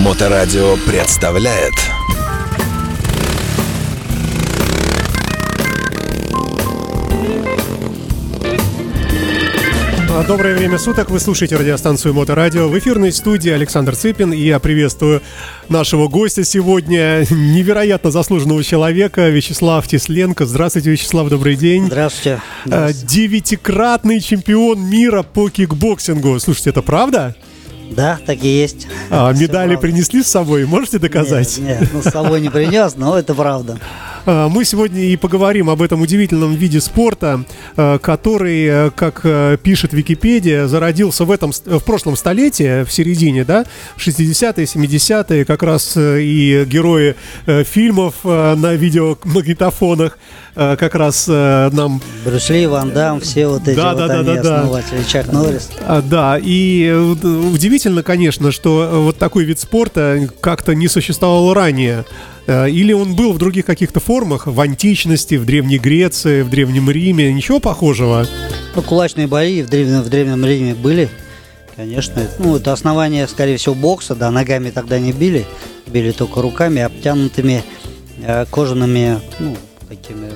Моторадио представляет А, Доброе время суток, вы слушаете радиостанцию Моторадио. В эфирной студии Александр Цыпин, и я приветствую нашего гостя сегодня, невероятно заслуженного человека, Вячеслав Тисленко. Здравствуйте, Вячеслав, добрый день. Здравствуйте. А, Девятикратный чемпион мира по кикбоксингу. Слушайте, это правда? Да, так и есть. А, медали правда. принесли с собой, можете доказать? Нет, нет, ну, с собой не принес, но это правда. А, Мы сегодня и поговорим об этом удивительном виде спорта, э, который, э, как э, пишет Википедия, зародился в этом в прошлом столетии, в середине, да, 60-е, 70-е, как раз э, и герои э, фильмов э, на видеомагнитофонах э, как раз э, нам Брюс Ли, Ван Дам, все вот эти Да, вот да, да, они да, да. основатели. Чак Норрис. А, Да, и э, уд- удивительно, конечно, что э, вот такой вид спорта как-то не существовал ранее. Э, Или он был в других каких-то формах, в античности, в Древней Греции, в Древнем Риме, ничего похожего. Ну, кулачные бои в древнем, в древнем Риме были, конечно. Ну, это основание, скорее всего, бокса, да, ногами тогда не били, били только руками, обтянутыми э, кожаными, ну, такими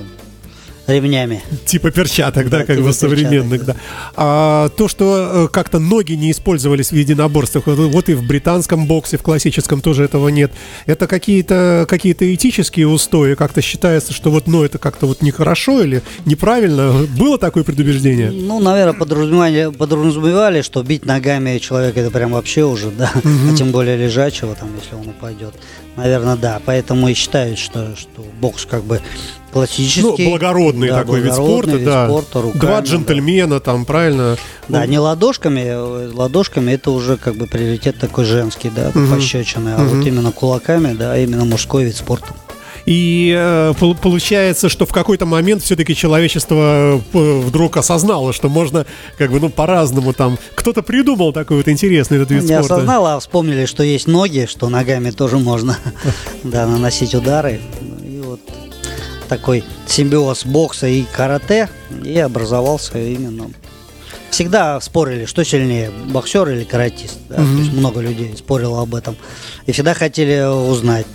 ремнями. Типа перчаток, да, Да, как типа бы современных, да. А то, что э, как-то ноги не использовались в единоборствах, вот, вот и в британском боксе, в классическом тоже этого нет. Это какие-то какие-то этические устои, как-то считается, что вот, ну, это как-то вот нехорошо или неправильно. Было такое предубеждение? Ну, наверное, подразумевали, подразумевали, что бить ногами человека это прям вообще уже, да, а тем более лежачего, там, если он упадет. Наверное, да. Поэтому и считают, что, что бокс как бы классический. Ну, благородный да, такой вид благородный спорта, вид да. спорта, руками, Два да. джентльмена, там, правильно? Да, Ну, не ладошками, ладошками это уже как бы приоритет такой женский, да, пощечины, а вот именно кулаками, да, именно мужской вид спорта. И э, пол- получается, что в какой-то момент все-таки человечество э, вдруг осознало, что можно как бы, ну, по-разному там. Кто-то придумал такой вот интересный этот вид Не спорта. осознал, а вспомнили, что есть ноги, что ногами тоже можно да, наносить удары. И вот такой симбиоз бокса и карате и образовался именно. Всегда спорили, что сильнее, боксер или каратист. да, то есть много людей спорило об этом. И всегда хотели узнать.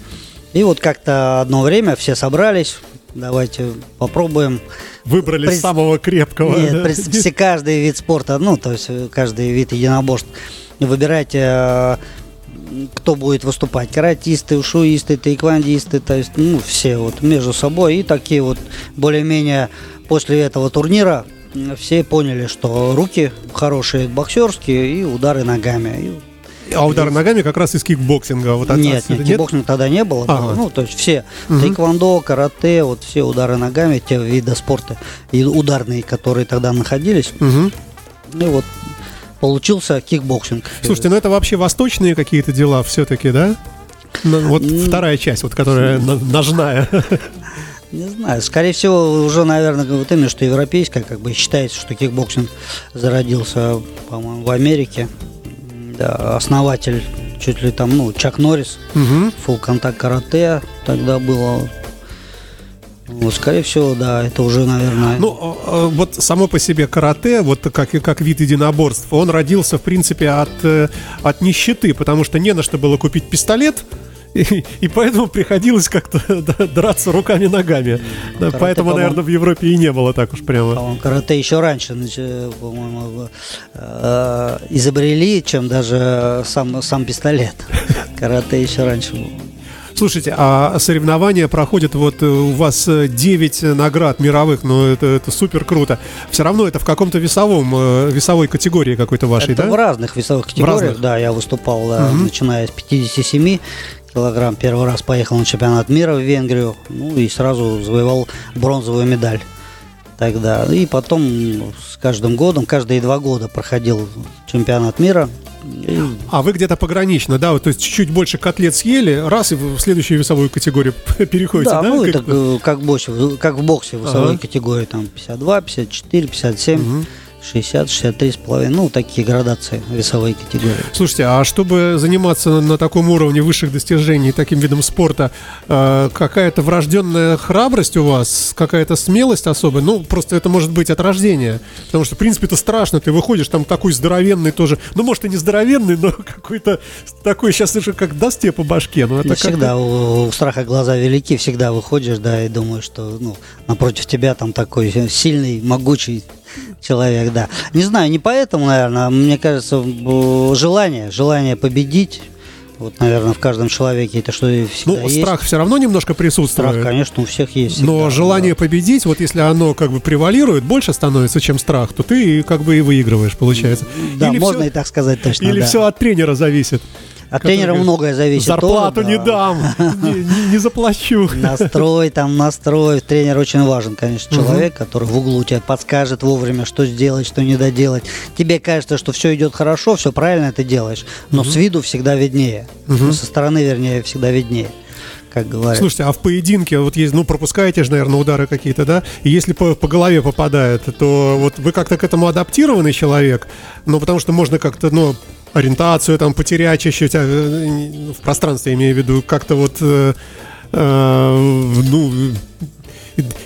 И вот как-то одно время все собрались, давайте попробуем Выбрали През- самого крепкого. нет, да. през- все каждый вид спорта, ну, то есть э, каждый вид единоборств. Выбирайте, э, кто будет выступать. Каратисты, ушуисты, таэквондисты, то есть, ну, все вот между собой. И такие вот более-менее после этого турнира м, все поняли, что руки хорошие боксерские и удары ногами. А удары ногами как раз из кикбоксинга. Вот И- от- нет, нет, кикбоксинга тогда не было. Ага. Ну, то есть все таэквондо, карате, вот все удары ногами, те виды спорта и ударные, которые тогда находились. Мгм. И вот получился кикбоксинг. Слушайте, ну это вообще восточные какие-то дела все-таки, да? Ну, вот вторая часть, вот которая на- ножная. Не знаю, скорее всего, уже, наверное, вот именно, что европейская, как бы считается, что кикбоксинг зародился, по-моему, в Америке. Да, основатель чуть ли там, ну, Чак Норрис, Мгм. full contact карате тогда было. Вот, скорее всего, да, это уже, наверное, Ну, э, э, вот само по себе карате, вот как, как вид единоборств, он родился, в принципе, от, э, от нищеты, потому что не на что было купить пистолет, и, и поэтому приходилось как-то да, драться руками-ногами. Да, карате, поэтому, наверное, в Европе и не было так уж прямо. карате еще раньше, по-моему, э, изобрели, чем даже сам, сам пистолет. Карате еще раньше был. Слушайте, а соревнования проходят, вот э, у вас 9 наград мировых, ну это, это супер круто. Все равно это в каком-то весовом, э, весовой категории какой-то вашей, Это да? в разных весовых категориях, разных? да, я выступал, да, начиная с 57 килограмм. Первый раз поехал на чемпионат мира в Венгрию, ну и сразу завоевал бронзовую медаль тогда. И потом ну, с каждым годом, каждые два года проходил чемпионат мира. А вы где-то погранично, да, вот, то есть чуть-чуть больше котлет съели, раз и в следующую весовую категорию переходите, да, да? ну Как- это как, в боксе, как в боксе весовой Ага. категории, там 52, 54, 57. 60, 63 с половиной, ну, такие градации весовые категории. Слушайте, а чтобы заниматься на, таком уровне высших достижений, таким видом спорта, э, какая-то врожденная храбрость у вас, какая-то смелость особая? Ну, просто это может быть от рождения. Потому что, в принципе, это страшно. Ты выходишь, там такой здоровенный тоже. Ну, может, и не здоровенный, но какой-то такой, сейчас уже как даст тебе по башке. Но это всегда у, у страха глаза велики, всегда выходишь, да, и думаешь, что ну, напротив тебя там такой сильный, могучий человек, да. Не знаю, не поэтому, наверное, мне кажется, желание, желание победить. Вот, наверное, в каждом человеке это что и всегда Ну, есть. страх все равно немножко присутствует. Страх, конечно, у всех есть. Но всегда, желание победить, вот если оно как бы превалирует, больше становится, чем страх, то ты как бы и выигрываешь, получается. Да, Или можно всё- и так сказать точно. Или да. все от тренера зависит. От который тренера говорит, многое зависит. Зарплату тоже, не да. дам, не, не- не заплачу. Настрой, там, настрой. Тренер очень важен, конечно, человек, который в углу тебе подскажет вовремя, что сделать, что не доделать. Тебе кажется, что все идет хорошо, все правильно ты делаешь, но с виду всегда виднее. Со стороны, вернее, всегда виднее, как говорят. Слушайте, а в поединке вот есть, ну, пропускаете же, наверное, удары какие-то, да? И если по, по голове попадает, то вот вы как-то к этому адаптированный человек, ну, потому что можно как-то, ну, ориентацию там потерять чуть-чуть, а, э, в пространстве, имею в виду, как-то вот, э, э, ну,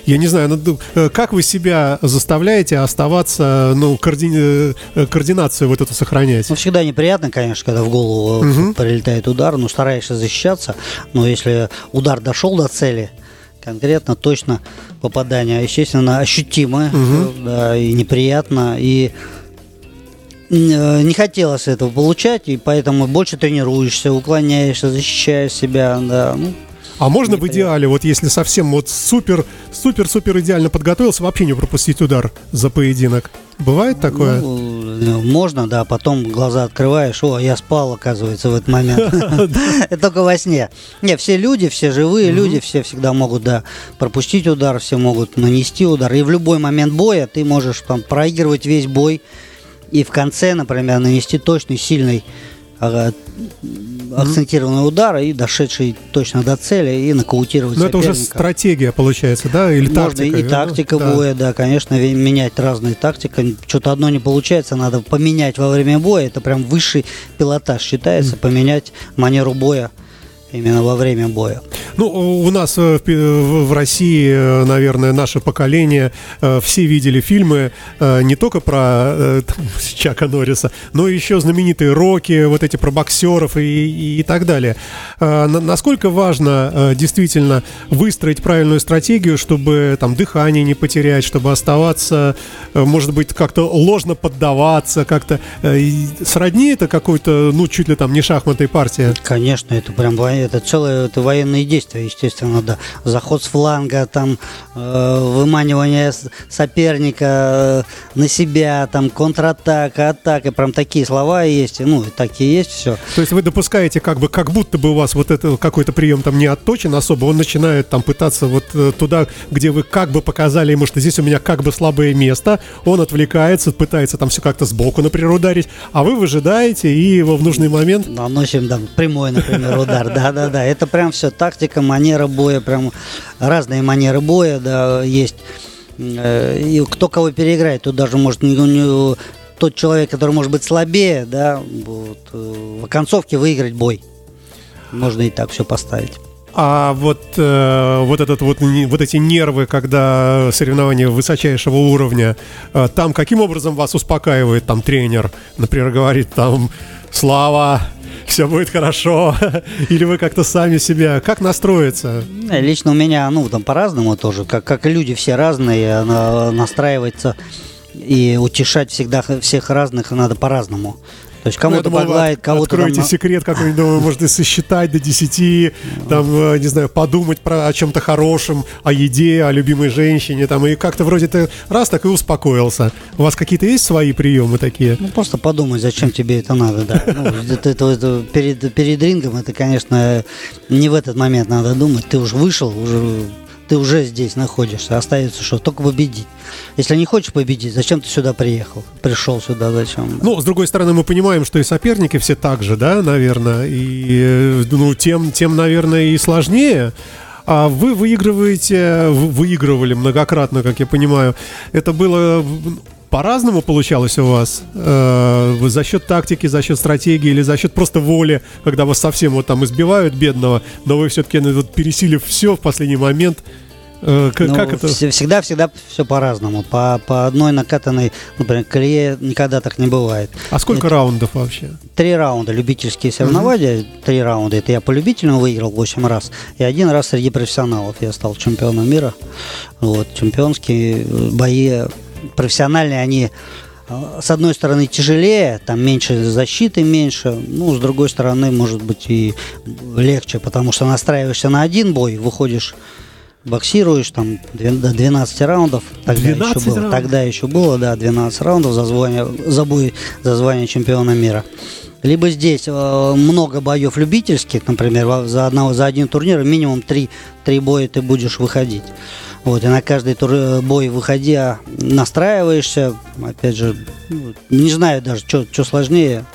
я не знаю, ну, как вы себя заставляете оставаться, ну, коорди- координацию вот эту сохранять? Ну, всегда неприятно, конечно, когда в голову э, прилетает удар, но стараешься защищаться. Но если удар дошел до цели, конкретно, точно попадание, естественно, ощутимое, э, да, и неприятно, и не хотелось этого получать, и поэтому больше тренируешься, уклоняешься, защищаешь себя, да, ну, А можно в идеале, вот если совсем вот супер, супер, супер идеально подготовился, вообще не пропустить удар за поединок? Бывает такое? Ну, можно, да, потом глаза открываешь, о, я спал, оказывается, в этот момент. Только во сне. Не, все люди, все живые люди, все всегда могут, да, пропустить удар, все могут нанести удар. И в любой момент боя ты можешь там проигрывать весь бой и в конце, например, нанести точный, сильный ага, акцентированный удар и дошедший точно до цели и нокаутировать Ну это уже соперника. стратегия получается, да? Или Можно тактика? и тактика Да. боя, да, конечно, менять разные тактики. Что-то одно не получается, надо поменять во время боя. Это прям высший пилотаж считается, поменять манеру боя именно во время боя. Ну, у нас э, в Пи- в России, э, наверное, наше поколение, э, все видели фильмы э, не только про э, там, Чака Норриса, но еще знаменитые Рокки, вот эти про боксеров и, и- и так далее. Э, на- Насколько важно э, действительно выстроить правильную стратегию, чтобы там дыхание не потерять, чтобы оставаться, э, может быть, как-то ложно поддаваться, как-то э, сродни это какой-то, ну, чуть ли там не шахматной партии. Конечно, это прям это целое это военные действия, естественно, да. Заход с фланга, там э, выманивание соперника э, на себя, там контратака, атака, прям такие слова есть, ну и такие есть все. То есть вы допускаете, как бы, как будто бы у вас вот это какой-то прием там не отточен особо, он начинает там пытаться вот э, туда, где вы как бы показали ему, что здесь у меня как бы слабое место, он отвлекается, пытается там все как-то сбоку, например, ударить, а вы выжидаете и его в нужный момент Наносим там прямой, например, удар. Да, да, да. Это прям все тактика, манера боя, прям разные манеры боя, да, есть. Э, И кто кого переиграет, тут даже может не, не- тот человек, который может быть слабее, да, вот, э, в концовке выиграть бой. Можно и так все поставить. А вот, э, вот, этот вот, вот эти нервы, когда соревнования высочайшего уровня, э, там каким образом вас успокаивает там тренер? Например, говорит там «Слава, все будет хорошо», или вы как-то сами себя, как настроиться? Э, Лично у меня, ну, там по-разному тоже, как, как и люди все разные, на- настраиваться и утешать всегда всех разных надо по-разному. То есть Ну, кому-то думал, вы погладит, от- кого-то там Откройте на- секрет какой-нибудь, думаю, можно сосчитать до 10, там, э, не знаю, подумать про о чем-то хорошем, о еде, о любимой женщине, там, и как-то вроде ты раз так и успокоился. У вас какие-то есть свои приемы такие? Ну, просто подумай, зачем тебе это надо, да. Ну, это, это- это перед, перед рингом, это, конечно, не в этот момент надо думать. Ты уже вышел, уже, ты уже здесь находишься. Остается что? Только победить. Если не хочешь победить, зачем ты сюда приехал? Пришел сюда, зачем? Ну, с другой стороны, мы понимаем, что и соперники все так же, да, наверное, и, э, ну, тем, тем, наверное, и сложнее. А вы выигрываете, вы- выигрывали многократно, как я понимаю. Это было, по-разному получалось у вас? Э, за счет тактики, за счет стратегии или за счет просто воли, когда вас совсем вот там избивают бедного, но вы все-таки ну, вот, пересилив все в последний момент, э, как, ну, как это? Всегда, всегда все по-разному. По, по одной накатанной, например, колее никогда так не бывает. А сколько это раундов вообще? Три раунда любительские соревнования. Угу. Три раунда. Это я по любителям выиграл 8 раз. И один раз среди профессионалов я стал чемпионом мира. Вот, чемпионские бои профессиональные, они э, с одной стороны тяжелее, там меньше защиты, меньше, ну, с другой стороны, может быть, и легче, потому что настраиваешься на один бой, выходишь, боксируешь там до 12 раундов, тогда 12 еще было, раундов? тогда еще было, да, 12 раундов за, звание, за бой за звание чемпиона мира. Либо здесь э, много боев любительских, например, за, одного, за один турнир минимум три, три боя ты будешь выходить. Вот, и на каждый тур, э, бой выходя, настраиваешься, опять же, ну, не знаю даже, что сложнее,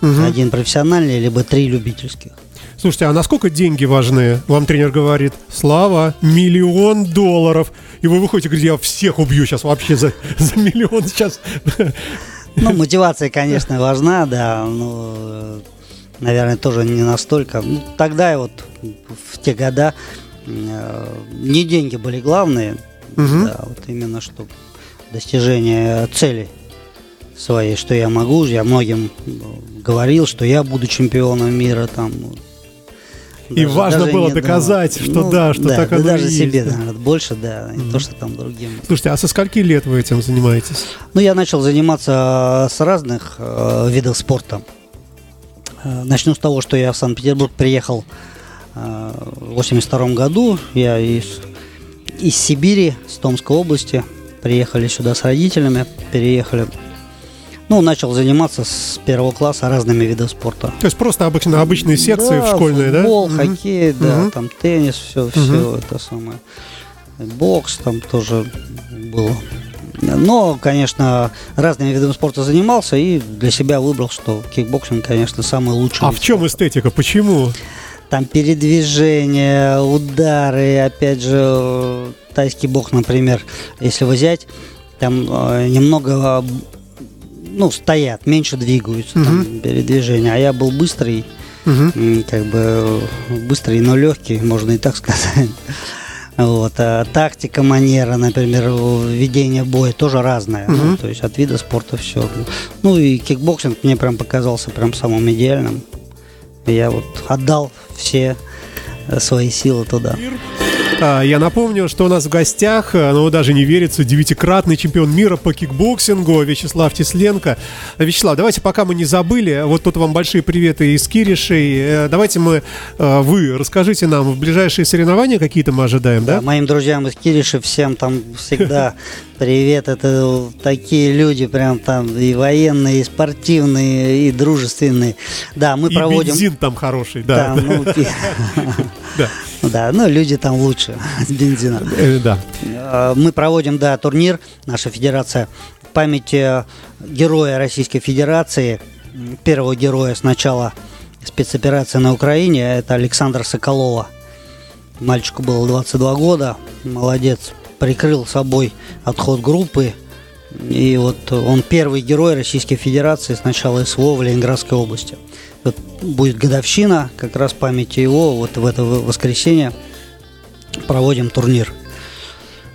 угу. один профессиональный, либо три любительских. Слушайте, а насколько деньги важны? Вам тренер говорит, Слава, миллион долларов. И вы выходите, говорите, я всех убью сейчас вообще за, за миллион сейчас. Ну, мотивация, конечно, важна, да, но, наверное, тоже не настолько. Ну, тогда вот в те года Э, не деньги были главные, угу. да, вот именно что достижение цели своей, что я могу, я многим говорил, что я буду чемпионом мира там. И даже, важно даже было доказать, думал. что ну, да, что да, так да оно даже и себе, есть. наверное, больше, да, mm-hmm. не то, что там другим. Слушайте, а со скольки лет вы этим занимаетесь? Ну, я начал заниматься с разных э, видов спорта. Э, начну с того, что я в Санкт-Петербург приехал в 82 году я из, из Сибири, с Томской области, приехали сюда с родителями, переехали. Ну, начал заниматься с первого класса разными видами спорта. То есть просто обычно обычные секции да, школьные, футбол, да? Футбол, хоккей, угу. да, там теннис, все, все угу. это самое. Бокс там тоже было. Но, конечно, разными видами спорта занимался и для себя выбрал, что кикбоксинг, конечно, самый лучший. А в чем спорта. эстетика? Почему? Там передвижения, удары, опять же, тайский бокс, например, если взять, там э, немного, ну, стоят, меньше двигаются, угу. там, передвижения, а я был быстрый, угу. как бы быстрый, но легкий, можно и так сказать. Вот, а тактика, манера, например, ведение боя тоже разная. Угу. Ну, то есть от вида спорта все. Ну и кикбоксинг мне прям показался прям самым идеальным. Я вот отдал все свои силы туда. А, я напомню, что у нас в гостях, э, ну даже не верится, девятикратный чемпион мира по кикбоксингу Вячеслав Тисленко. Вячеслав, давайте пока мы не забыли, вот тут вам большие приветы из Киришей. Э, давайте мы, э, вы расскажите нам, в ближайшие соревнования какие-то мы ожидаем, да? да? Моим друзьям из Кириши всем там всегда привет. Это такие люди прям там и военные, и спортивные, и дружественные. Да, мы и проводим... бензин там хороший, да. Ну, да. Да, ну люди там лучше с бензина. Э, да. Э, мы проводим, да, турнир, наша федерация, памяти героя Российской Федерации, первого героя с начала спецоперации на Украине, это Александр Соколова. Мальчику было 22 года, молодец, прикрыл собой отход группы. И вот он первый герой Российской Федерации с начала СВО в Ленинградской области. Будет годовщина, как раз памяти его, вот в это воскресенье проводим турнир.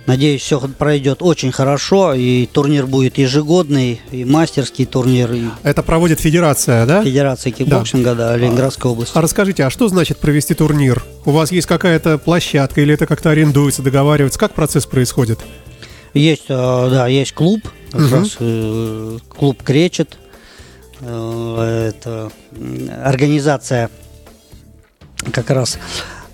Надеюсь, все пройдет очень хорошо, и турнир будет ежегодный, и мастерский турнир. И... Это проводит федерация, да? Федерация кикбоксинга, да, да Ленинградской области. А расскажите, а что значит провести турнир? У вас есть какая-то площадка, или это как-то арендуется, договаривается? Как процесс происходит? Есть, э, да, есть клуб, как угу. раз э, клуб Кречет, это организация как раз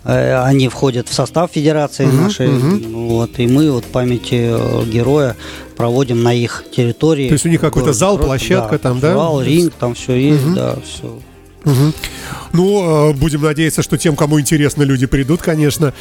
э, они входят в состав федерации угу, нашей, угу. вот и мы вот памяти э, героя проводим на их территории. То есть у них какой-то зал, площадка да, там, да? Зал, ринг, там все есть, угу. да, все. Ну, будем надеяться, что тем, кому интересно, люди придут, конечно.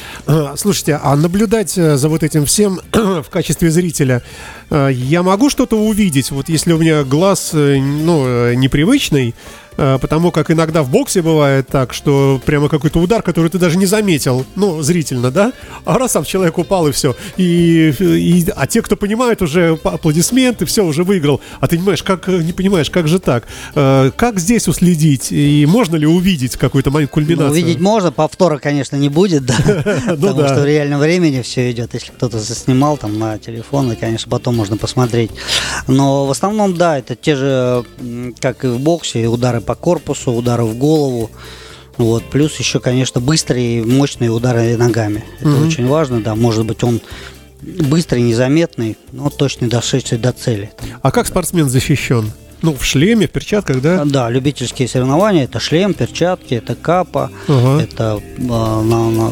Слушайте, а наблюдать за вот этим всем в качестве зрителя, я могу что-то увидеть? Вот если у меня глаз, ну, непривычный, э, потому как иногда в боксе бывает так, что прямо какой-то удар, который ты даже не заметил, ну, зрительно, да, а раз там человек упал и все. И, и, а те, кто понимает, уже аплодисменты, все, уже выиграл. А ты понимаешь, как, не понимаешь, как же так? Э, как здесь уследить? И можно ли увидеть какую-то момент кульминацию? Ну, увидеть можно, повтора, конечно, не будет, да, потому что в реальном времени все идет. Если кто-то заснимал там на телефон, и, конечно, потом можно посмотреть. Но в основном, да, это те же, как и в боксе, удары по корпусу, удары в голову. Вот, плюс еще, конечно, быстрые, мощные удары ногами. Это mm-hmm. очень важно, да. Может быть, он быстрый, незаметный, но точно дошедший до цели. А как спортсмен защищен? Ну, в шлеме, в перчатках, да? Да, любительские соревнования это шлем, перчатки, это капа, ага. это э, на, на,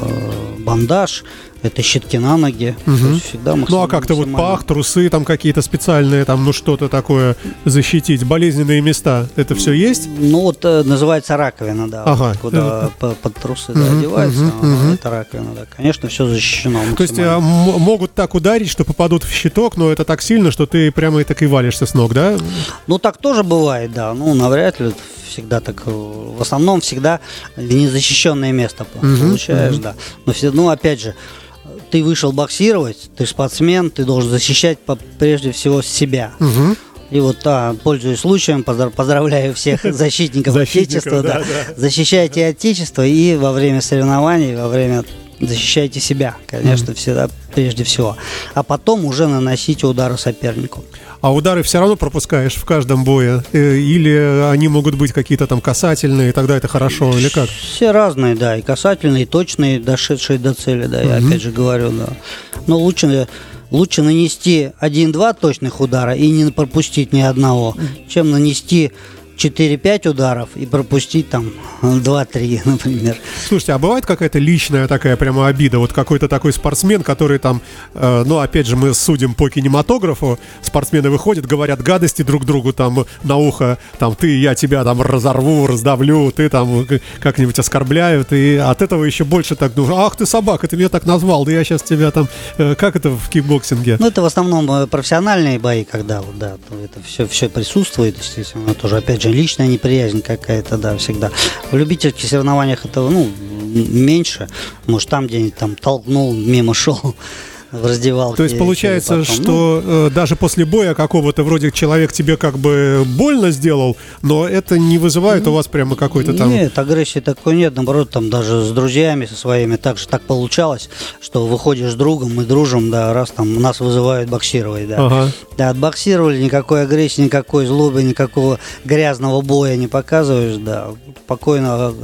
бандаж, это щитки на ноги. Угу. всегда ну а как-то вот пах, трусы там какие-то специальные, там, ну что-то такое защитить, болезненные места, это все есть? Ну вот э, называется раковина, да. Ага. Куда под, под трусы угу, да, одевается, угу, угу. это раковина, да. Конечно, все защищено. То есть а, могут так ударить, что попадут в щиток, но это так сильно, что ты прямо и так и валишься с ног, да? Ну так тоже бывает, да. Ну навряд ли всегда так, э, в основном всегда в незащищенное место угу, получаешь, угу. да. Но все, ну опять же, ты вышел боксировать, ты спортсмен, ты должен защищать прежде всего себя. Угу. И вот, да, пользуясь случаем, поздравляю всех защитников Отечества. Да, да. Защищайте Отечество и во время соревнований, во время защищайте себя, конечно, mm всегда прежде всего. А потом уже наносите удары сопернику. А удары все равно пропускаешь в каждом бое? Э, или они могут быть какие-то там касательные, и тогда это хорошо, или как? Все разные, да, и касательные, и точные, дошедшие до цели, да, я опять же говорю, да. Но лучше лучше нанести один-два точных удара и не пропустить ни одного, чем нанести 4-5 ударов и пропустить там 2-3, например. Слушайте, а бывает какая-то личная такая прямо обида? Вот какой-то такой спортсмен, который там, э, ну, опять же, мы судим по кинематографу, спортсмены выходят, говорят гадости друг другу там на ухо, там, ты, я тебя там разорву, раздавлю, ты там как-нибудь оскорбляют, и от этого еще больше так, ну, ах ты собака, ты меня так назвал, да я сейчас тебя там, э, как это в кикбоксинге? Ну, это в основном э, профессиональные бои, когда вот, да, это все, все присутствует, естественно, тоже, опять же, личная неприязнь какая-то, да, всегда. В любительских соревнованиях этого, ну, меньше. Может, там где-нибудь там толкнул, мимо шел в раздевалке. То есть получается, потом, что ну, э, даже после боя какого-то вроде человек тебе как бы больно сделал, но это не вызывает у вас прямо какой-то там... Нет, агрессии такой нет, наоборот, там даже с друзьями со своими так же так получалось, что выходишь с другом, мы дружим, да, раз там нас вызывают боксировать, да. Ага. Да, отбоксировали, никакой агрессии, никакой злобы, никакого грязного боя не показываешь, да, спокойно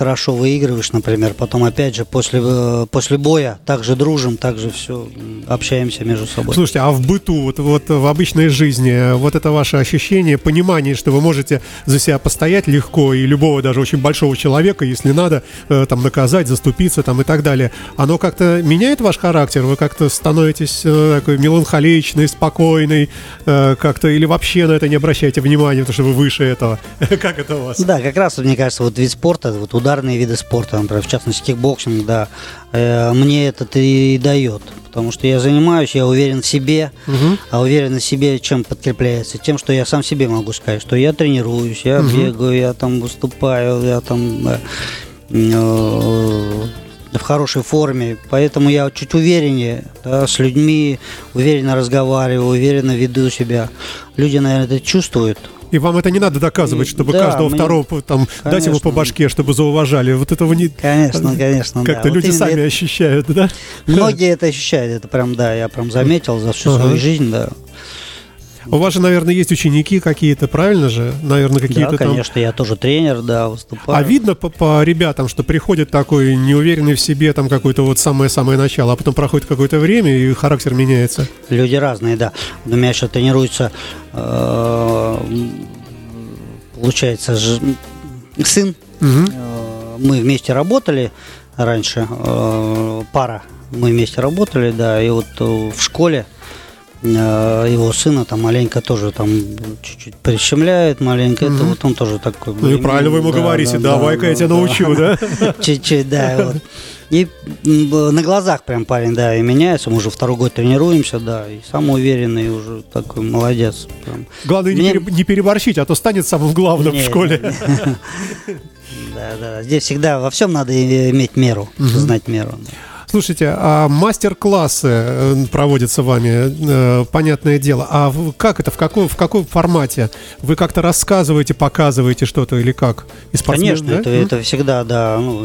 хорошо выигрываешь, например, потом опять же после, э, после боя также дружим, также все общаемся между собой. Слушайте, а в быту, вот, вот в обычной жизни, вот это ваше ощущение, понимание, что вы можете за себя постоять легко и любого даже очень большого человека, если надо, э, там наказать, заступиться там и так далее, оно как-то меняет ваш характер? Вы как-то становитесь э, такой меланхоличный, спокойный, как-то или вообще на это не обращаете внимания, потому что вы выше этого? Как это у вас? Да, как раз, мне кажется, вот вид спорта, вот ударные виды спорта, например, в частности кикбоксинг, да, э, мне это и дает. Потому что я занимаюсь, я уверен в себе, угу. а уверенность в себе чем подкрепляется? Тем, что я сам себе могу сказать, что я тренируюсь, я угу. бегаю, я там выступаю, я там э, э, в хорошей форме, поэтому я чуть увереннее да, с людьми, уверенно разговариваю, уверенно веду себя. Люди, наверное, это чувствуют, и вам это не надо доказывать, чтобы да, каждого мне... второго там конечно. дать ему по башке, чтобы зауважали. Вот этого не... Конечно, конечно. Как-то да. люди вот сами это... ощущают, да? Многие это ощущают. Это прям, да, я прям заметил за всю ага. свою жизнь, да. У вас же, наверное, есть ученики какие-то, правильно же? Наверное, какие-то да, конечно, там... я тоже тренер, да, выступаю. А видно по, по ребятам, что приходит такой неуверенный в себе, там какое-то вот самое-самое начало, а потом проходит какое-то время, и характер меняется? Люди разные, да. У меня сейчас тренируется, э, получается, сын. Угу. Мы вместе работали раньше, э, пара. Мы вместе работали, да, и вот в школе э, его сына там маленько тоже там чуть-чуть прищемляет маленько. Это вот он тоже такой. Ну и правильно вы ему Да, говорите, да, давай-ка да, я тебя научу, да? Чуть-чуть, да. вот. И на глазах прям парень, да, и меняется. Мы уже второй год тренируемся, да, и самый уверенный уже такой молодец. прям. Главное не, Мне- не переборщить, а то станет самым главным в Не, школе. Да, да. Здесь всегда во всем надо иметь меру, знать меру. да. Слушайте, а мастер-классы э, проводятся вами, э, понятное дело. А как это, в каком, в каком формате? Вы как-то рассказываете, показываете что-то или как? И Конечно, да? это, это всегда, да. Ну,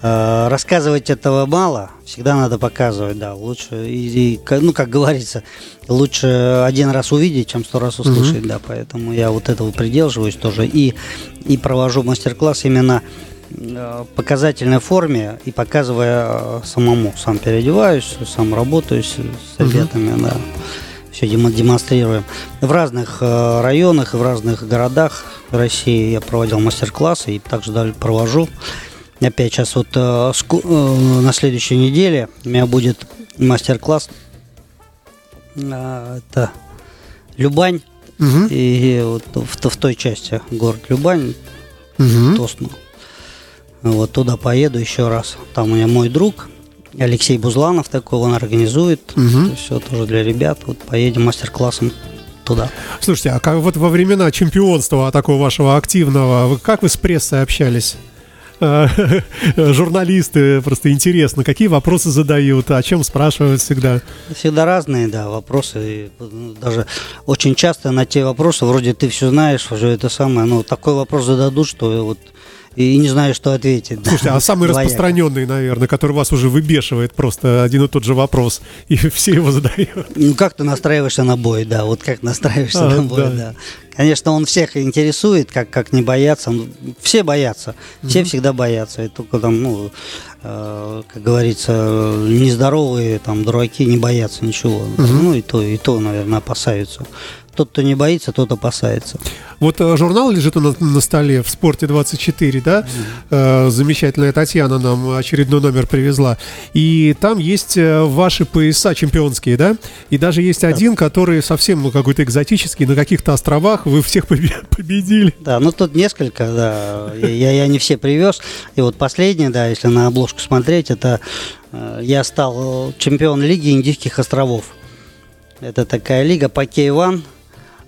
э, рассказывать этого мало, всегда надо показывать, да. Лучше, и, и, ну, как говорится, лучше один раз увидеть, чем сто раз услышать, да. Поэтому я вот этого придерживаюсь тоже. И, и провожу мастер-класс именно показательной форме и показывая э, самому. Сам переодеваюсь, сам работаю с, ребятами, да. Все демонстрируем. В разных э, районах и в разных городах России я проводил мастер-классы и также провожу. Опять сейчас вот э, э, на следующей неделе у меня будет мастер-класс. Это Любань. Мгм, И вот в, в той части город Любань, мгм. Тосну. Вот туда поеду еще раз. Там у меня мой друг Алексей Бузланов такой, он организует. Мгм. Все тоже для ребят. Вот поедем мастер-классом туда. Слушайте, а как вот во времена чемпионства такого вашего активного, вы- как вы с прессой общались? Э, Журналисты, просто интересно, какие вопросы задают, о чем спрашивают всегда. Всегда разные, да, вопросы. Ну, даже очень часто на те вопросы, вроде ты все знаешь, уже это самое, ну, такой вопрос зададут, что вот и не знаешь, что ответить. да. Слушайте, а самый Двояко. распространенный, наверное, который вас уже выбешивает, просто один и тот же вопрос, и все его задают. Ну, как ты настраиваешься на бой, да, вот как настраиваешься А, на бой, да. да. Конечно, он всех интересует, как, как не бояться. Ну, Все боятся, все всегда боятся. И только там, ну, э, как говорится, нездоровые там дураки не боятся ничего. Ну, и то, и то, наверное, опасаются. Тот, кто не боится, тот опасается. Вот э, журнал лежит у нас на столе в «Спорте 24», да? Э, замечательная Татьяна нам очередной номер привезла. И там есть э, ваши пояса чемпионские, да? И даже есть один, который совсем ну, какой-то экзотический, на каких-то островах вы всех побе- победили. Да, ну тут несколько, да. Я, я не все привез. И вот последний, да, если на обложку смотреть, это э, я стал чемпион лиги Индийских островов. Это такая лига по Кей-1.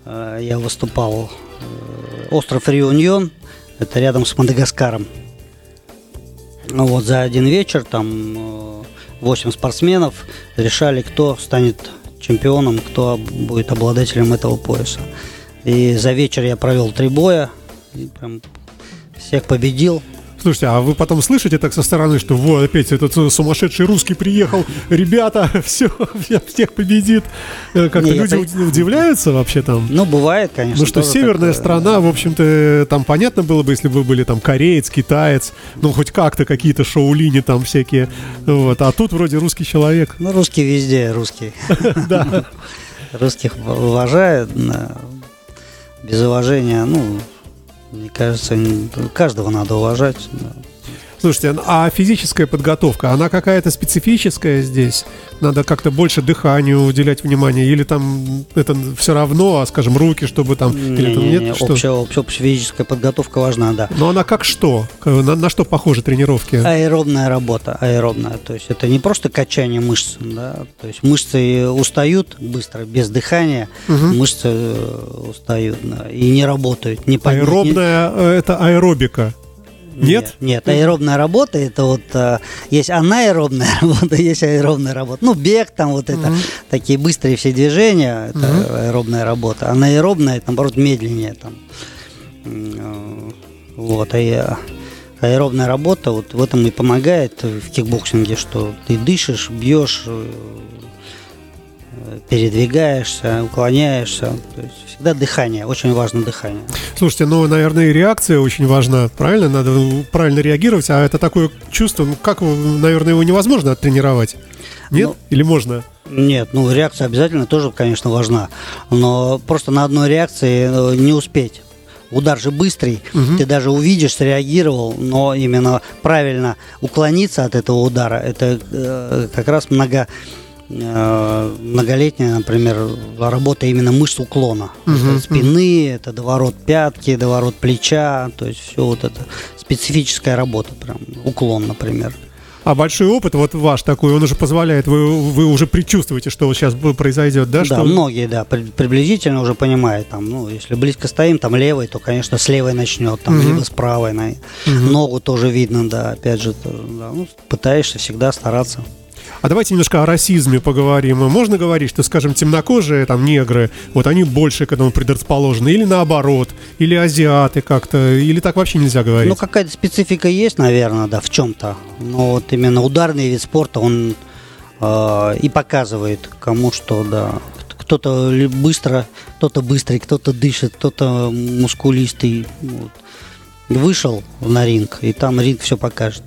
Э, Я выступал э, остров Реуньон, это рядом с Мадагаскаром. Ну вот за один вечер там 8 спортсменов решали, кто станет чемпионом, кто будет обладателем этого пояса. И за вечер я провел три боя, и прям всех победил. Слушайте, а вы потом слышите так со стороны, что вот опять этот э, сумасшедший русский приехал, ребята, все, всех победит. Э, Как-то Не, люди уд- удивляются вообще там. Ну, бывает, конечно. Ну что, северная такое. страна, в общем-то, там понятно было бы, если бы вы были там кореец, китаец, ну хоть как-то какие-то шоулини там всякие, вот, а тут вроде русский человек. Ну, русский везде, русский. Да. Русских уважают. Без уважения, ну, мне кажется, каждого надо уважать. Слушайте, а физическая подготовка, она какая-то специфическая здесь? Надо как-то больше дыханию уделять внимание? Или там это все равно, а, скажем, руки, чтобы там... или там Не-не-не, нет? Что? общая, общая, общая физическая подготовка важна, да. Но она как что? На, на что похожи тренировки? Аэробная работа, аэробная. То есть это не просто качание мышц, да. То есть мышцы устают быстро, без дыхания. Мышцы э, устают да, и не работают. Не подня- не- Аэробная э, это аэробика. Нет? Нет, аэробная работа это вот э, есть анаэробная работа, есть аэробная работа. Ну, бег там вот это, такие быстрые все движения, это аэробная работа. Анаэробная, это, наоборот, медленнее там. Э, Вот, а я- аэробная работа вот в этом и помогает в кикбоксинге, что ты дышишь, бьешь, э, передвигаешься, уклоняешься. То есть всегда дыхание, очень важно дыхание. Слушайте, ну, наверное, и реакция очень важна, правильно? Надо правильно реагировать, а это такое чувство, ну, как, наверное, его невозможно оттренировать? Нет? Ну, Или можно? Нет, ну реакция обязательно тоже, конечно, важна. Но просто на одной реакции э, не успеть. Удар же быстрый, ты даже увидишь, среагировал, но именно правильно уклониться от этого удара, это э, как раз много многолетняя, например, работа именно мышц уклона. Это спины, это доворот пятки, доворот плеча, то есть все вот это специфическая работа, прям уклон, например. А большой опыт, вот ваш такой, он уже позволяет, вы, вы уже предчувствуете, что вот сейчас произойдет, да? Да, что... многие, да, при- приблизительно уже понимают, там, ну, если близко стоим, там левой, то, конечно, с левой начнет, там, Мгм. либо с правой, на- ногу тоже видно, да, опять же, да, ну, пытаешься всегда стараться. А давайте немножко о расизме поговорим. Можно говорить, что, скажем, темнокожие, там, негры, вот они больше к этому предрасположены, или наоборот, или азиаты как-то, или так вообще нельзя говорить? Ну, какая-то специфика есть, наверное, да, в чем-то. Но вот именно ударный вид спорта, он э, и показывает кому что, да. Кто-то быстро, кто-то быстрый, кто-то дышит, кто-то мускулистый. Вот. Вышел на ринг, и там ринг все покажет.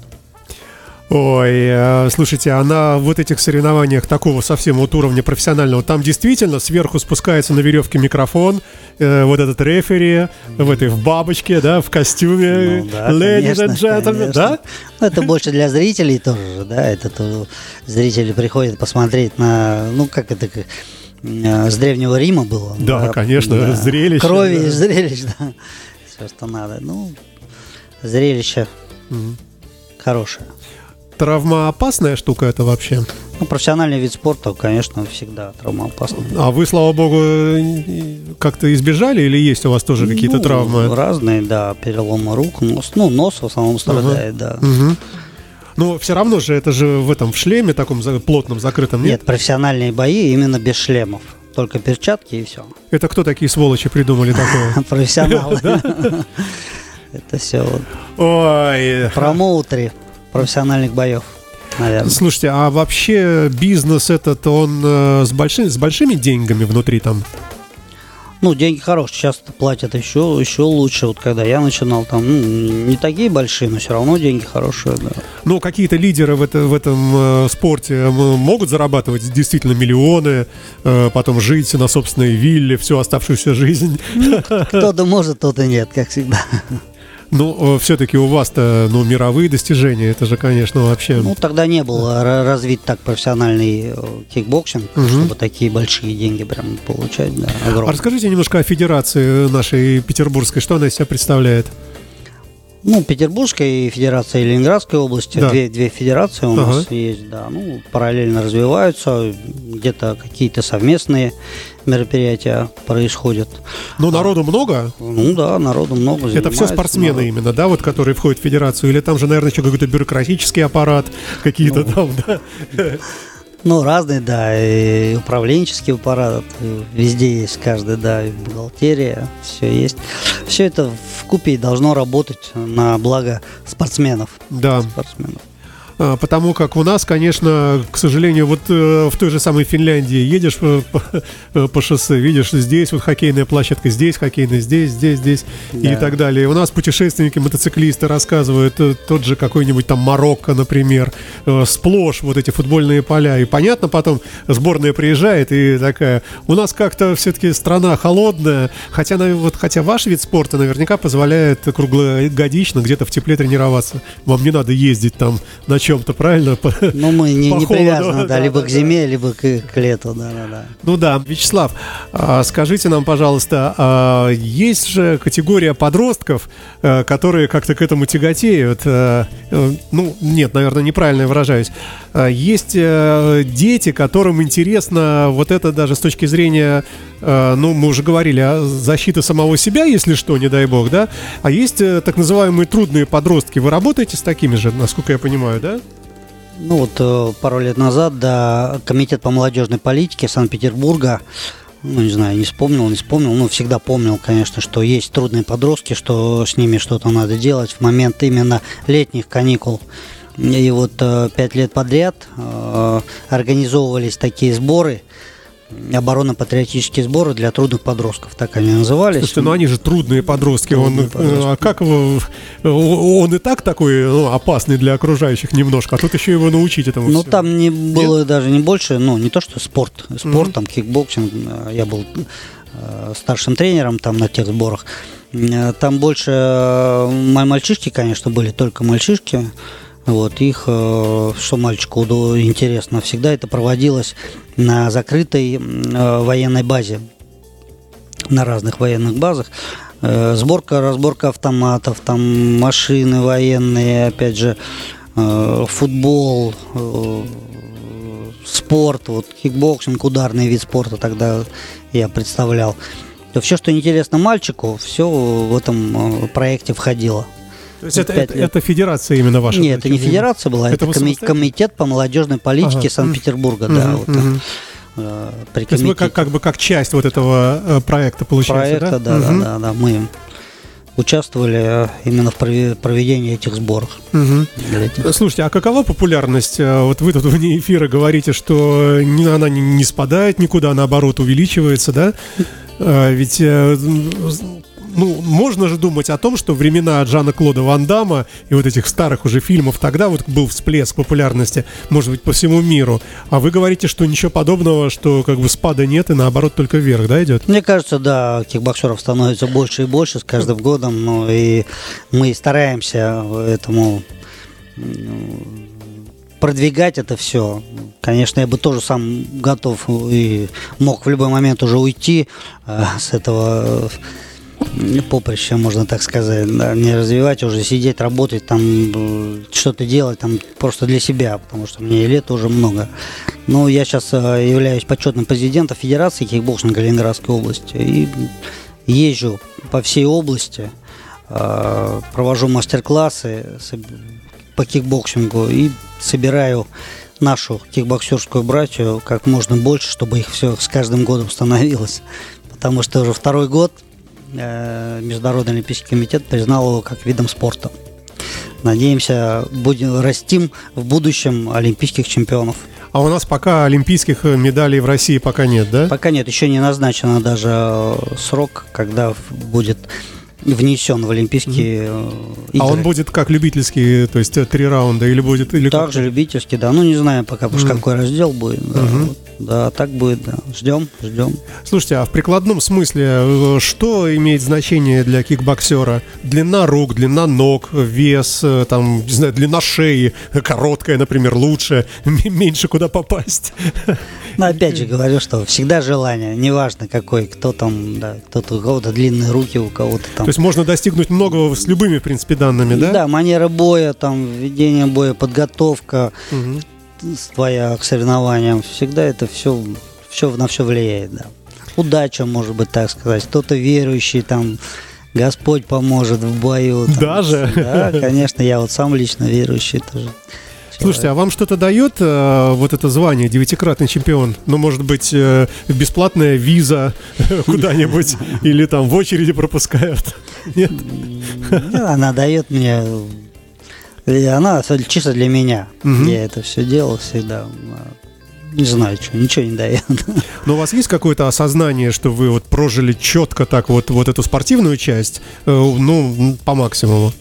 Ой, э, слушайте, а на вот этих соревнованиях такого совсем вот уровня профессионального, там действительно сверху спускается на веревке микрофон, э, вот этот рефери в этой в бабочке, да, в костюме, Ну да, ladies конечно, да? Ну, это больше для зрителей тоже, да, это то, зрители приходят посмотреть на, ну, как это, э, с Древнего Рима было. Да, конечно, зрелище, Крови, да. зрелищ, да, все, что надо. Ну, зрелище хорошее. Травмоопасная штука это вообще. Ну, профессиональный вид спорта, конечно, всегда травмоопасный. А вы, слава богу, как-то избежали или есть у вас тоже какие-то Ну, травмы? Разные, да, переломы рук, нос, ну, нос в основном страдает, да. Мгм. Но все равно же это же в этом в шлеме таком плотном закрытом нет? Нет, профессиональные бои именно без шлемов. Только перчатки и все. Это кто такие сволочи придумали такое? Профессионалы. Это все Ой, промоутеры профессиональных боев, наверное. Слушайте, а вообще бизнес этот, он э, с, большими, с большими деньгами внутри там? Ну, деньги хорошие, сейчас платят еще, еще лучше. Вот когда я начинал, там, ну, не такие большие, но все равно деньги хорошие, да. Ну, какие-то лидеры в, это- в этом э, спорте м, могут зарабатывать действительно миллионы, э, потом жить на собственной вилле всю оставшуюся жизнь. Кто-то может, кто-то нет, как всегда. Ну, все-таки у вас-то, ну, мировые достижения, это же, конечно, вообще... Ну, тогда не был ра- развит так профессиональный э, кикбоксинг, чтобы такие большие деньги прям получать, да, А огромные. расскажите немножко о федерации нашей петербургской, что она из себя представляет? Ну, Петербургская и Федерация Ленинградской области, Да. две, две федерации у Ага. нас есть, да, ну, параллельно развиваются, где-то какие-то совместные мероприятия происходят. Ну, народу много? Ну да, народу много Это все спортсмены народ. именно, да, вот которые входят в федерацию? Или там же, наверное, еще какой-то бюрократический аппарат, какие-то там, да? Ну, разные, да, и управленческий аппарат, везде есть каждый, да, и бухгалтерия, все есть. Все это в купе должно работать на благо спортсменов. Да, спортсменов. А, потому как у нас, конечно, к сожалению, вот э, в той же самой Финляндии едешь э, по, э, по шоссе, видишь, здесь вот хоккейная площадка, здесь хоккейная, здесь, здесь, здесь и Да. так далее. И у нас путешественники, мотоциклисты рассказывают, э, тот же какой-нибудь там Марокко, например, сплошь вот эти футбольные поля. И понятно, потом сборная приезжает и такая, у нас как-то все-таки страна холодная, хотя, вот, хотя ваш вид спорта наверняка позволяет круглогодично где-то в тепле тренироваться. Вам не надо ездить там на чем-то, правильно? Но мы не, не привязаны, да, да, либо да, к зиме, либо к, к лету, да, да, да. Ну да, Вячеслав, а, скажите нам, пожалуйста, а есть же категория подростков, э, которые как-то к этому тяготеют? э, Ну, нет, наверное, неправильно я выражаюсь. А, Есть э, дети, которым интересно вот это даже с точки зрения, ну, мы уже говорили, о защиты самого себя, если что, не дай бог, да? А есть э, так называемые трудные подростки. Вы работаете с такими же, насколько я понимаю, да? Ну вот э, пару лет назад, да, комитет по молодежной политике Санкт-Петербурга, ну не знаю, не вспомнил, не вспомнил, ну всегда помнил, конечно, что есть трудные подростки, что с ними что-то надо делать в момент именно летних каникул. И вот э, пять лет подряд э, организовывались такие сборы, оборонно-патриотические сборы для трудных подростков, так они назывались. Слушайте, ну они же трудные подростки. Он, Трудные э, подростки. а как его... Он и так такой ну, опасный для окружающих немножко, а тут еще его научить этому Ну, всему. там не было даже не больше, ну, не то, что спорт. Спорт, там, кикбоксинг. э, Я был э, старшим тренером там на тех сборах. Там больше э, ма- мальчишки, конечно, были, только мальчишки. Вот их, э, что мальчику интересно, всегда это проводилось на закрытой э, военной базе, на разных военных базах. Э, Сборка, разборка автоматов, там машины военные, опять же, футбол, спорт, вот кикбоксинг, ударный вид спорта тогда я представлял. То все, что интересно мальчику, все в этом проекте входило. То есть это, это, это федерация именно ваша? Нет, это не федерация была, Это это, коми- комитет по молодежной политике Ага. Санкт-Петербурга, да, вот, мгм. э, при То есть вы как, как бы как часть вот этого э, проекта получается, проекта, да, Мгм, да, да, да, мы участвовали э, именно в прове- проведении этих сборов. этих. Слушайте, а какова популярность? Вот вы тут вне эфира говорите, что она не, спадает никуда, наоборот увеличивается, да? Ведь ну, можно же думать о том, что времена Джана Клода Ван Дамма и вот этих старых уже фильмов, тогда вот был всплеск популярности, может быть, по всему миру. А вы говорите, что ничего подобного, что как бы спада нет и наоборот только вверх, да, идет? Мне кажется, да, кикбоксеров становится больше и больше с каждым годом, ну и мы стараемся этому продвигать это все. Конечно, я бы тоже сам готов и мог в любой момент уже уйти э, с этого э, поприща, можно так сказать, да, не развивать, уже сидеть, работать, там э, что-то делать, там просто для себя, потому что мне лет уже много. Но я сейчас являюсь почетным президентом Федерации кикбоксинга Ленинградской области и езжу по всей области, э, провожу мастер-классы по кикбоксингу и собираю нашу кикбоксерскую братью как можно больше, чтобы их все с каждым годом становилось. Потому что уже второй год э, Международный Олимпийский комитет признал его как видом спорта. Надеемся, будем растим в будущем олимпийских чемпионов. А у нас пока олимпийских э, медалей в России пока нет, да? Пока нет, еще не назначено даже э, срок, когда будет внесен в Олимпийские э, игры. А он будет как любительский, то есть э, три раунда, или будет... Или как? Также любительский, да. Ну, не знаю пока, потому Мгм. какой раздел будет. Да, Мгм. вот. Да, так будет, да. Ждем, ждем. Слушайте, а в прикладном смысле э, что имеет значение для кикбоксера? Длина рук, длина ног, вес, э, там, не знаю, длина шеи, короткая, например, лучше, меньше куда попасть. Но опять же говорю, что всегда желание, неважно какой, кто там, да, кто-то у кого-то длинные руки, у кого-то там. То есть можно достигнуть многого с любыми, в принципе, данными, да? Да, манера боя, там, ведение боя, подготовка Мгм. Твоя к соревнованиям, всегда это все, все на все влияет, да. Удача, может быть, так сказать. Кто-то верующий, там, Господь поможет в бою. там. Даже? Да, конечно, я вот сам лично верующий тоже. Слушайте, а вам что-то дает э, вот это звание девятикратный чемпион? Ну, может быть, э, бесплатная виза куда-нибудь или там в очереди пропускают? Нет? Она дает мне... и Она чисто для меня. Мгм. Я это все делал всегда. Не знаю, что, ничего не дает. Но у вас есть какое-то осознание, что вы вот прожили четко так вот, вот эту спортивную часть, э, ну, по максимуму?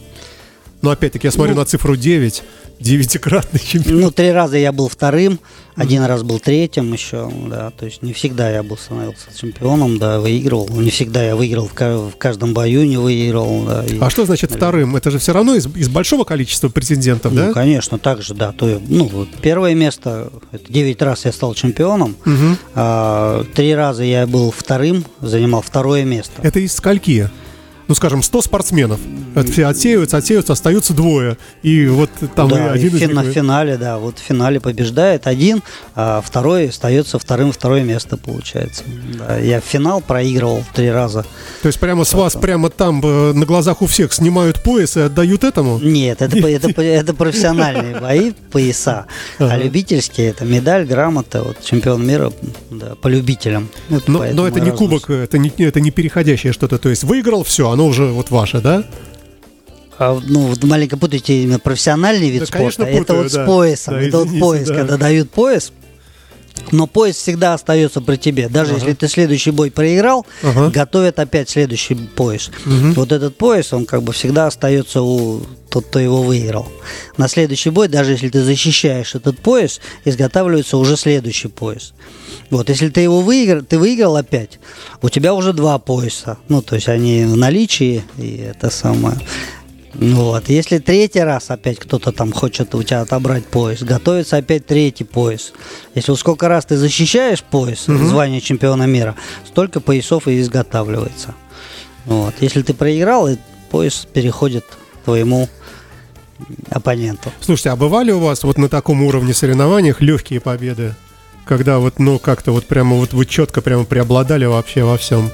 Но опять-таки я смотрю Ну. на цифру 9, девятикратный чемпион. Ну, три раза я был вторым, один раз был третьим еще, да, то есть не всегда я был становился чемпионом, да, выигрывал, не всегда я выиграл в, ка- в каждом бою, не выиграл, да. и- А что значит вторым? Это же все равно из, из большого количества претендентов, Ну, да? конечно, так же, да. То, ну, первое место, это 9 раз я стал чемпионом, Мгм. а, три раза я был вторым, занимал второе место. Это из скольки? Ну, скажем, 100 спортсменов. Все отсеиваются, отсеиваются, остаются двое. И вот там и да, и один из фи- них... на финале, да, вот в финале побеждает один, а второй остается вторым, второе место получается. Да, я финал проигрывал три раза. То есть прямо с вас, прямо там э, на глазах у всех снимают пояс и отдают этому? Нет, это, это, это профессиональные бои, пояса. А любительские это медаль, грамота, вот чемпион мира да, по любителям. Вот Но, это и не разнос. кубок, это не, это не переходящее что-то. То есть выиграл, все, оно уже вот ваше, да? А, ну, вы маленько путаете именно профессиональный вид Да, спорта. конечно, это путаю, вот да. с поясом. Да, это вот извините, пояс, да. когда дают пояс. Но пояс всегда остается при тебе. Даже Ага. если ты следующий бой проиграл, Ага. готовят опять следующий пояс. Мгм. Вот этот пояс, он как бы всегда остается у тот, кто его выиграл. На следующий бой, даже если ты защищаешь этот пояс, изготавливается уже следующий пояс. Вот, если ты его выиграл, ты выиграл опять, у тебя уже два пояса. Ну, то есть они в наличии, и это самое. Вот. Если третий раз опять кто-то там хочет у тебя отобрать пояс, готовится опять третий пояс. Если вот сколько раз ты защищаешь пояс, Мгм. звание чемпиона мира, столько поясов и изготавливается. Вот. Если ты проиграл, и пояс переходит твоему оппоненту. Слушайте, а бывали у вас вот на таком уровне соревнованиях легкие победы? Когда вот, ну, как-то вот прямо вот вы четко прямо преобладали вообще во всем.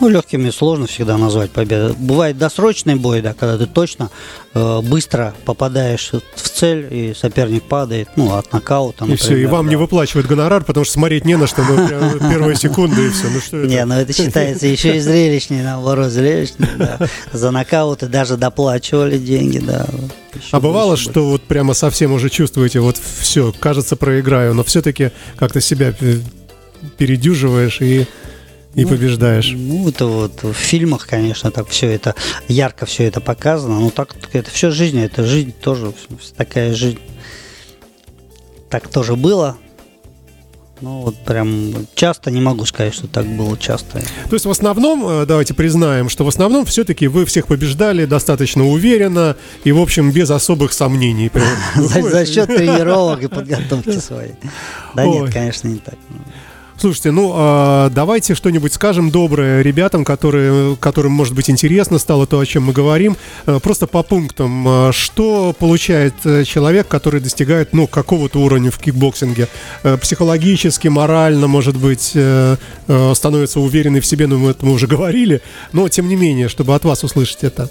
Ну, легкими сложно всегда назвать победу. Бывает досрочный бой, да, когда ты точно э, быстро попадаешь в цель, и соперник падает, ну, от нокаута, и все, и например, вам да. не выплачивают гонорар, потому что смотреть не на что, прям первая секунда и все. Ну что это? Не, ну это считается еще и зрелищнее, наоборот, зрелищнее, да. За нокауты даже доплачивали деньги, да. Еще А бывало, больше что вот прямо совсем уже чувствуете, вот все, кажется, проиграю, но все-таки как-то себя пе- передюживаешь и, и Ну, побеждаешь. Ну, это вот в фильмах, конечно, так все это ярко все это показано. Но так это все жизнь, это жизнь тоже такая жизнь. Так тоже было. Ну, вот прям часто не могу сказать, что так было часто. То есть в основном, э, давайте признаем, что в основном все-таки вы всех побеждали достаточно уверенно и, в общем, без особых сомнений. За, счет тренировок и подготовки своей. Да нет, конечно, не так. Слушайте, ну а, давайте что-нибудь скажем доброе ребятам, которые, которым, может быть, интересно стало то, о чем мы говорим. Э, Просто по пунктам. А, Что получает э, человек, который достигает, ну, какого-то уровня в кикбоксинге? Э, Психологически, морально, может быть, э, э, становится уверенный в себе, ну, мы это мы уже говорили. Но, тем не менее, чтобы от вас услышать это.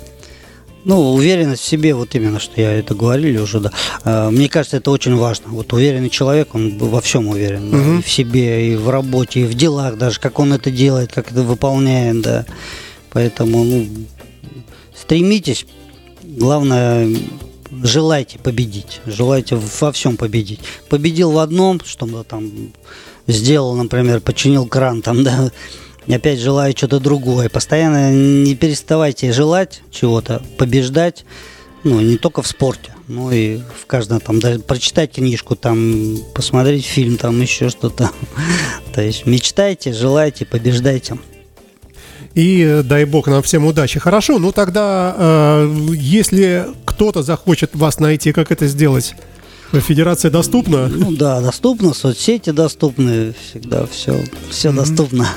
Ну, уверенность в себе, вот именно, что я это говорили уже, да. Э, Мне кажется, это очень важно. Вот уверенный человек, он во всем уверен. да, Мгм. и в себе, и в работе, и в делах даже, как он это делает, как это выполняет, да. Поэтому, ну, стремитесь. Главное, желайте победить. Желайте во всем победить. Победил в одном, что там сделал, например, починил кран там, да, опять желаю что-то другое. Постоянно не переставайте желать чего-то, побеждать, ну, не только в спорте, но и в каждом там, даже прочитать книжку, там, посмотреть фильм, там, еще что-то. То есть мечтайте, желайте, побеждайте. И э, дай бог нам всем удачи. Хорошо, ну тогда, э, если кто-то захочет вас найти, как это сделать? Федерация доступна? Ну да, доступно, соцсети доступны, всегда все, все доступно.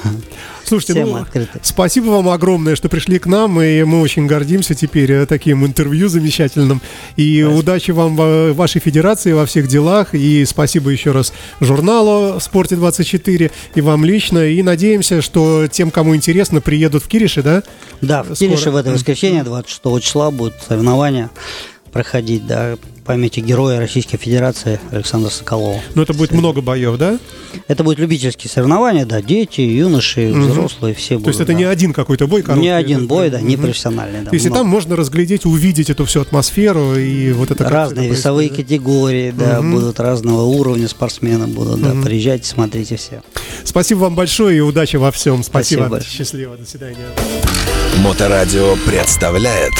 Слушайте, Все ну, открыты. спасибо вам огромное, что пришли к нам, и мы очень гордимся теперь э, таким интервью замечательным. И удачи вам в вашей федерации, во всех делах, и спасибо еще раз журналу «Спорте 24» и вам лично, и надеемся, что тем, кому интересно, приедут в Кириши, да? Да, в Скоро. Киреше в это воскресенье, 26 числа, будут соревнования проходить, да, памяти героя Российской Федерации Александра Соколова. Ну, это будет много боев, да? Это будут любительские соревнования, да, дети, юноши, взрослые, все будут. То есть это да. не один какой-то бой короткий? Не один бой, да, не мгм. профессиональный. Да, То есть и там можно разглядеть, увидеть эту всю атмосферу и вот это как разные это весовые происходит, категории, да, Мгм. будут разного уровня спортсмены будут, да, приезжайте, смотрите все. Спасибо вам большое и удачи во всем. Спасибо. Спасибо. Счастливо. До свидания. Моторадио представляет